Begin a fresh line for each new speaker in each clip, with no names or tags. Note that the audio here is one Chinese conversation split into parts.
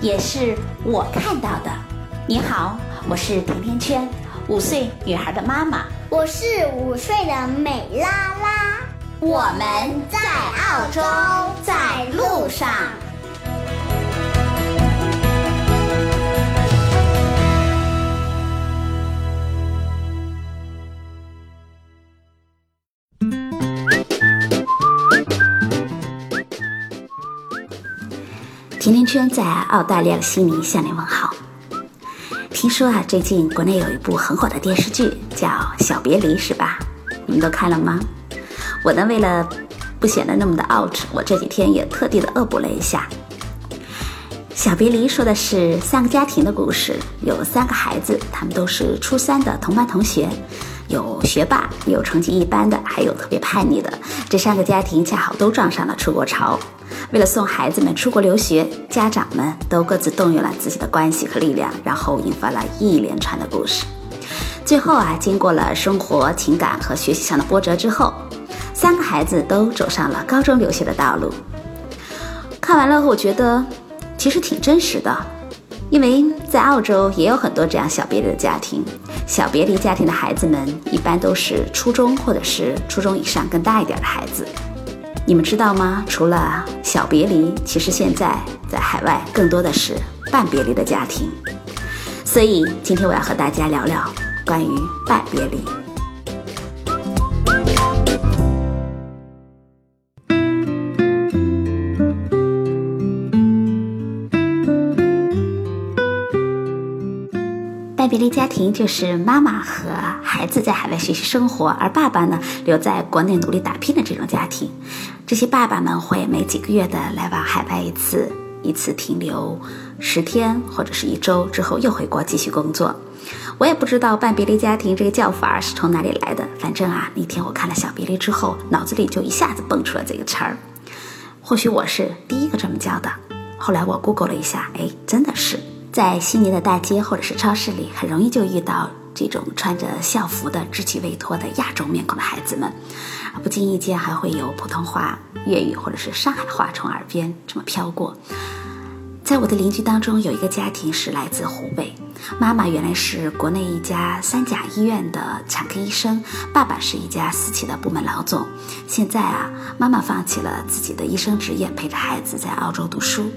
也是我看到的。你好，我是甜甜圈，五岁女孩的妈妈。
我是五岁的美拉拉。
我们在澳洲，在路上。甜甜圈在澳大利亚悉尼向您问好。听说啊，最近国内有一部很火的电视剧叫《小别离》，是吧？你们都看了吗？我呢，为了不显得那么的 out，我这几天也特地的恶补了一下。《小别离》说的是三个家庭的故事，有三个孩子，他们都是初三的同班同学，有学霸，有成绩一般的，还有特别叛逆的。这三个家庭恰好都撞上了出国潮，为了送孩子们出国留学，家长们都各自动用了自己的关系和力量，然后引发了一连串的故事。最后啊，经过了生活、情感和学习上的波折之后，三个孩子都走上了高中留学的道路。看完了，我觉得。其实挺真实的，因为在澳洲也有很多这样小别离的家庭。小别离家庭的孩子们一般都是初中或者是初中以上更大一点的孩子。你们知道吗？除了小别离，其实现在在海外更多的是半别离的家庭。所以今天我要和大家聊聊关于半别离。半别离家庭就是妈妈和孩子在海外学习生活，而爸爸呢留在国内努力打拼的这种家庭。这些爸爸们会每几个月的来往海外一次，一次停留十天或者是一周之后又回国继续工作。我也不知道半别离家庭这个叫法是从哪里来的，反正啊那天我看了小别离之后，脑子里就一下子蹦出了这个词儿。或许我是第一个这么叫的，后来我 Google 了一下，哎，真的是。在悉尼的大街或者是超市里，很容易就遇到这种穿着校服的稚气未脱的亚洲面孔的孩子们，不经意间还会有普通话、粤语或者是上海话从耳边这么飘过。在我的邻居当中，有一个家庭是来自湖北，妈妈原来是国内一家三甲医院的产科医生，爸爸是一家私企的部门老总。现在啊，妈妈放弃了自己的医生职业，陪着孩子在澳洲读书。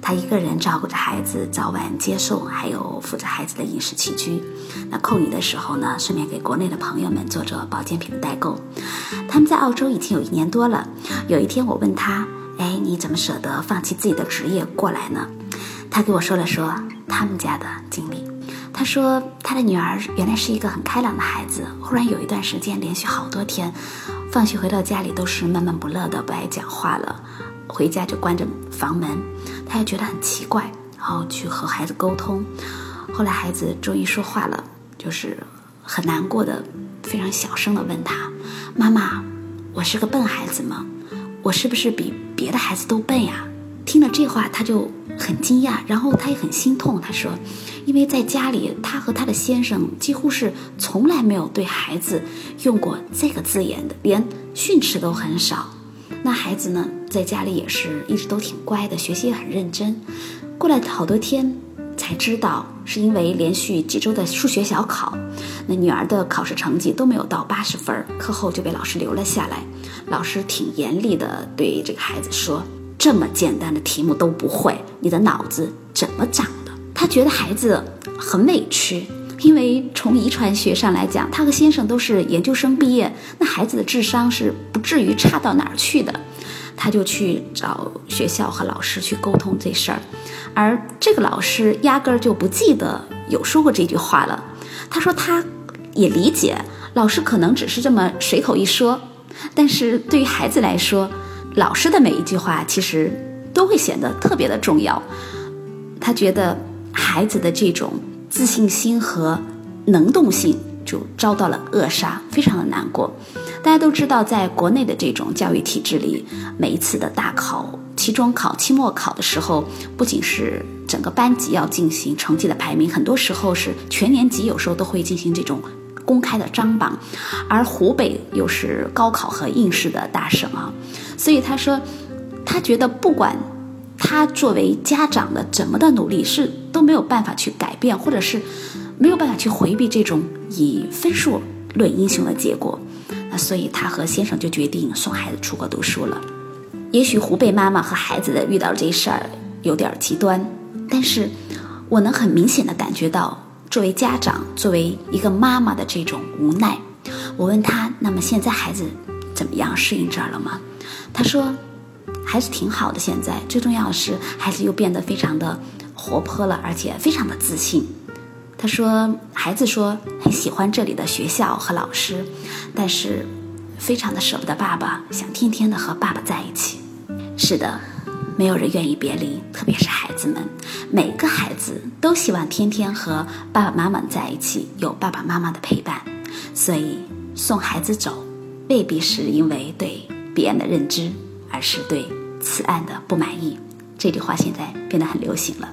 他一个人照顾着孩子，早晚接送，还有负责孩子的饮食起居。那空余的时候呢，顺便给国内的朋友们做做保健品的代购。他们在澳洲已经有一年多了。有一天我问他：“哎，你怎么舍得放弃自己的职业过来呢？”他给我说了说他们家的经历。他说他的女儿原来是一个很开朗的孩子，忽然有一段时间，连续好多天，放学回到家里都是闷闷不乐的，不爱讲话了。回家就关着房门，他也觉得很奇怪，然后去和孩子沟通。后来孩子终于说话了，就是很难过的，非常小声的问他：“妈妈，我是个笨孩子吗？我是不是比别的孩子都笨呀？”听了这话，他就很惊讶，然后他也很心痛。他说：“因为在家里，他和他的先生几乎是从来没有对孩子用过这个字眼的，连训斥都很少。”那孩子呢，在家里也是一直都挺乖的，学习也很认真。过来好多天，才知道是因为连续几周的数学小考，那女儿的考试成绩都没有到八十分，课后就被老师留了下来。老师挺严厉的对这个孩子说：“这么简单的题目都不会，你的脑子怎么长的？”他觉得孩子很委屈。因为从遗传学上来讲，他和先生都是研究生毕业，那孩子的智商是不至于差到哪儿去的。他就去找学校和老师去沟通这事儿，而这个老师压根儿就不记得有说过这句话了。他说他也理解老师可能只是这么随口一说，但是对于孩子来说，老师的每一句话其实都会显得特别的重要。他觉得孩子的这种自信心和能动性就遭到了扼杀，非常的难过。大家都知道，在国内的这种教育体制里，每一次的大考、期中考、期末考的时候，不仅是整个班级要进行成绩的排名，很多时候是全年级，有时候都会进行这种公开的张榜。而湖北又是高考和应试的大省啊，所以他说，他觉得不管他作为家长的怎么的努力，是都没有办法去改变，或者是没有办法去回避这种以分数论英雄的结果。那所以，他和先生就决定送孩子出国读书了。也许湖北妈妈和孩子的遇到这事儿有点极端，但是我能很明显的感觉到，作为家长，作为一个妈妈的这种无奈。我问他：“那么现在孩子怎么样？适应这儿了吗？”他说：“孩子挺好的，现在最重要的是孩子又变得非常的活泼了，而且非常的自信。”他说：“孩子说很喜欢这里的学校和老师，但是非常的舍不得爸爸，想天天的和爸爸在一起。是的，没有人愿意别离，特别是孩子们。每个孩子都希望天天和爸爸妈妈在一起，有爸爸妈妈的陪伴。所以送孩子走，未必是因为对彼岸的认知，而是对此岸的不满意。这句话现在变得很流行了。”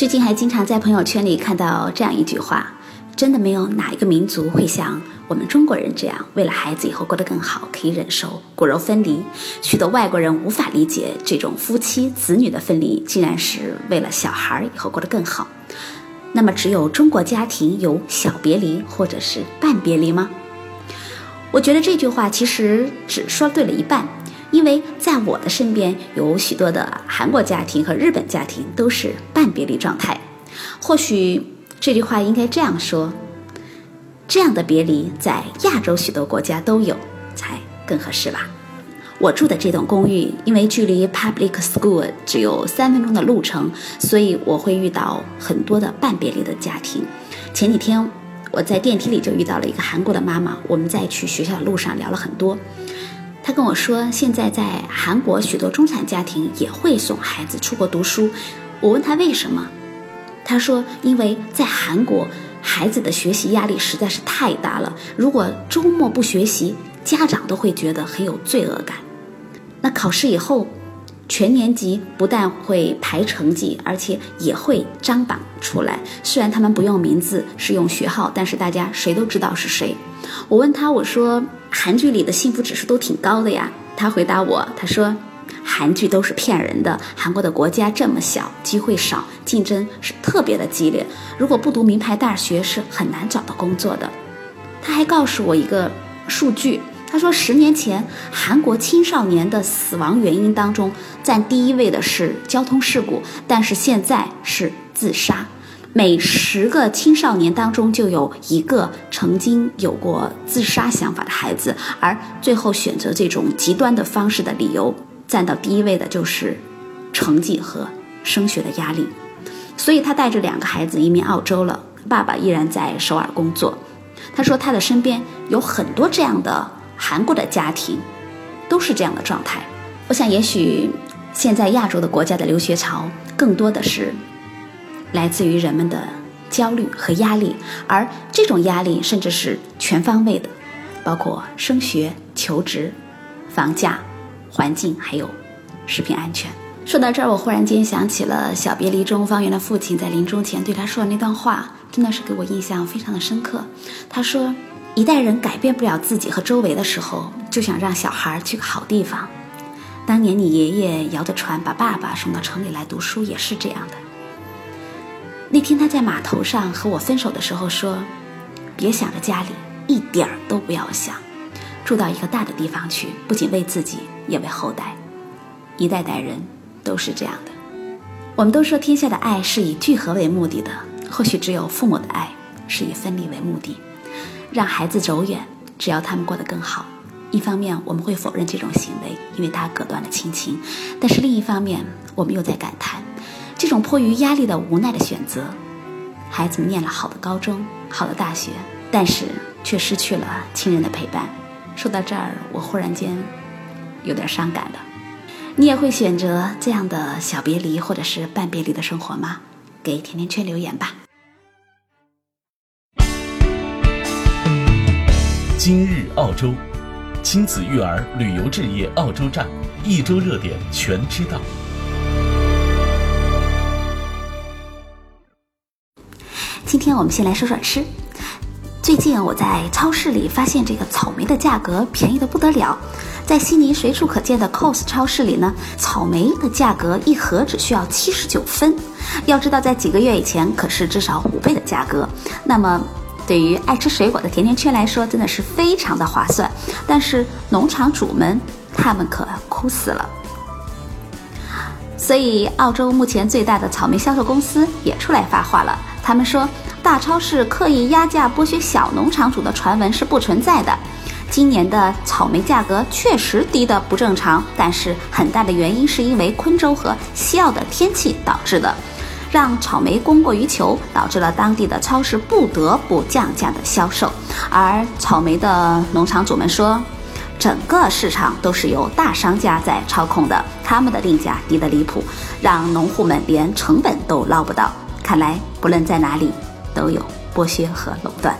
最近还经常在朋友圈里看到这样一句话：真的没有哪一个民族会像我们中国人这样，为了孩子以后过得更好，可以忍受骨肉分离。许多外国人无法理解这种夫妻子女的分离，竟然是为了小孩以后过得更好。那么，只有中国家庭有小别离或者是半别离吗？我觉得这句话其实只说对了一半。因为在我的身边有许多的韩国家庭和日本家庭都是半别离状态，或许这句话应该这样说：这样的别离在亚洲许多国家都有，才更合适吧。我住的这栋公寓因为距离 public school 只有三分钟的路程，所以我会遇到很多的半别离的家庭。前几天我在电梯里就遇到了一个韩国的妈妈，我们在去学校的路上聊了很多。他跟我说，现在在韩国许多中产家庭也会送孩子出国读书。我问他为什么，他说，因为在韩国，孩子的学习压力实在是太大了。如果周末不学习，家长都会觉得很有罪恶感。那考试以后，全年级不但会排成绩，而且也会张榜出来。虽然他们不用名字，是用学号，但是大家谁都知道是谁。我问他，我说。韩剧里的幸福指数都挺高的呀。他回答我，他说，韩剧都是骗人的。韩国的国家这么小，机会少，竞争是特别的激烈。如果不读名牌大学，是很难找到工作的。他还告诉我一个数据，他说十年前韩国青少年的死亡原因当中，占第一位的是交通事故，但是现在是自杀。每十个青少年当中就有一个曾经有过自杀想法的孩子，而最后选择这种极端的方式的理由，占到第一位的就是成绩和升学的压力。所以他带着两个孩子移民澳洲了，爸爸依然在首尔工作。他说他的身边有很多这样的韩国的家庭，都是这样的状态。我想，也许现在亚洲的国家的留学潮更多的是。来自于人们的焦虑和压力，而这种压力甚至是全方位的，包括升学、求职、房价、环境，还有食品安全。说到这儿，我忽然间想起了《小别离》中方圆的父亲在临终前对他说的那段话，真的是给我印象非常的深刻。他说：“一代人改变不了自己和周围的时候，就想让小孩去个好地方。当年你爷爷摇着船把爸爸送到城里来读书，也是这样的。”那天他在码头上和我分手的时候说：“别想着家里，一点儿都不要想，住到一个大的地方去，不仅为自己，也为后代。一代代人都是这样的。我们都说天下的爱是以聚合为目的的，或许只有父母的爱是以分离为目的。让孩子走远，只要他们过得更好。一方面我们会否认这种行为，因为他隔断了亲情；但是另一方面，我们又在感叹。”这种迫于压力的无奈的选择，孩子们念了好的高中、好的大学，但是却失去了亲人的陪伴。说到这儿，我忽然间有点伤感了。你也会选择这样的小别离或者是半别离的生活吗？给甜甜圈留言吧。
今日澳洲，亲子育儿旅游置业澳洲站，一周热点全知道。
今天我们先来说说吃。最近我在超市里发现，这个草莓的价格便宜的不得了。在悉尼随处可见的 COS 超市里呢，草莓的价格一盒只需要七十九分。要知道，在几个月以前可是至少五倍的价格。那么，对于爱吃水果的甜甜圈来说，真的是非常的划算。但是农场主们，他们可哭死了。所以，澳洲目前最大的草莓销售公司也出来发话了，他们说，大超市刻意压价剥削小农场主的传闻是不存在的。今年的草莓价格确实低得不正常，但是很大的原因是因为昆州和西澳的天气导致的，让草莓供过于求，导致了当地的超市不得不降价的销售。而草莓的农场主们说，整个市场都是由大商家在操控的，他们的定价低得离谱，让农户们连成本都捞不到。看来不论在哪里，都有剥削和垄断。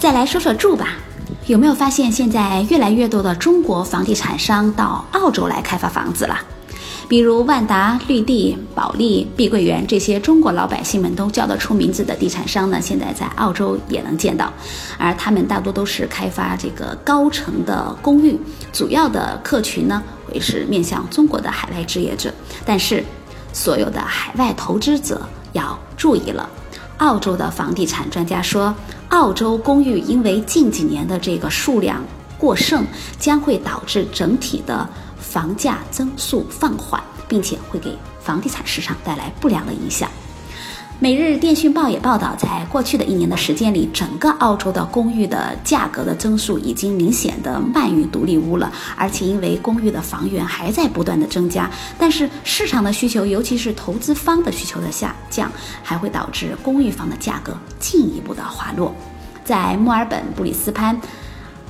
再来说说住吧，有没有发现现在越来越多的中国房地产商到澳洲来开发房子了？比如万达、绿地、保利、碧桂园这些中国老百姓们都叫得出名字的地产商呢，现在在澳洲也能见到，而他们大多都是开发这个高层的公寓，主要的客群呢会是面向中国的海外置业者。但是，所有的海外投资者要注意了，澳洲的房地产专家说。澳洲公寓因为近几年的这个数量过剩，将会导致整体的房价增速放缓，并且会给房地产市场带来不良的影响。每日电讯报也报道，在过去的一年的时间里，整个澳洲的公寓的价格的增速已经明显的慢于独立屋了，而且因为公寓的房源还在不断的增加，但是市场的需求，尤其是投资方的需求的下降，还会导致公寓房的价格进一步的滑落。在墨尔本、布里斯班、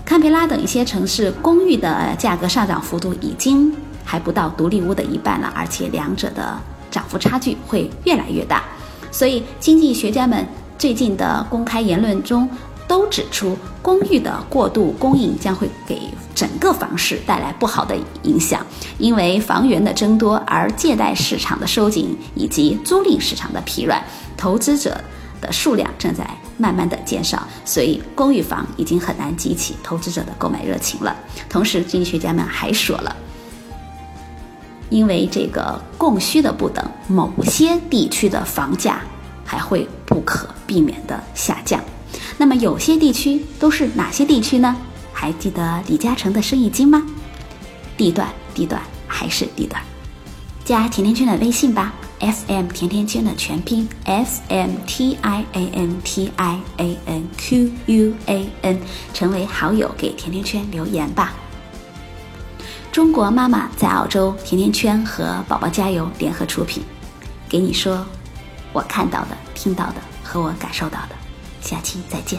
堪培拉等一些城市，公寓的价格上涨幅度已经还不到独立屋的一半了，而且两者的涨幅差距会越来越大。所以，经济学家们最近的公开言论中都指出，公寓的过度供应将会给整个房市带来不好的影响，因为房源的增多，而借贷市场的收紧以及租赁市场的疲软，投资者的数量正在慢慢的减少，所以公寓房已经很难激起投资者的购买热情了。同时，经济学家们还说了。因为这个供需的不等，某些地区的房价还会不可避免的下降。那么有些地区都是哪些地区呢？还记得李嘉诚的生意经吗？地段，地段，还是地段。加甜甜圈的微信吧，F M 甜甜圈的全拼，F M T I A N T I A N Q U A N，成为好友，给甜甜圈留言吧。中国妈妈在澳洲，甜甜圈和宝宝加油联合出品，给你说我看到的、听到的和我感受到的，下期再见。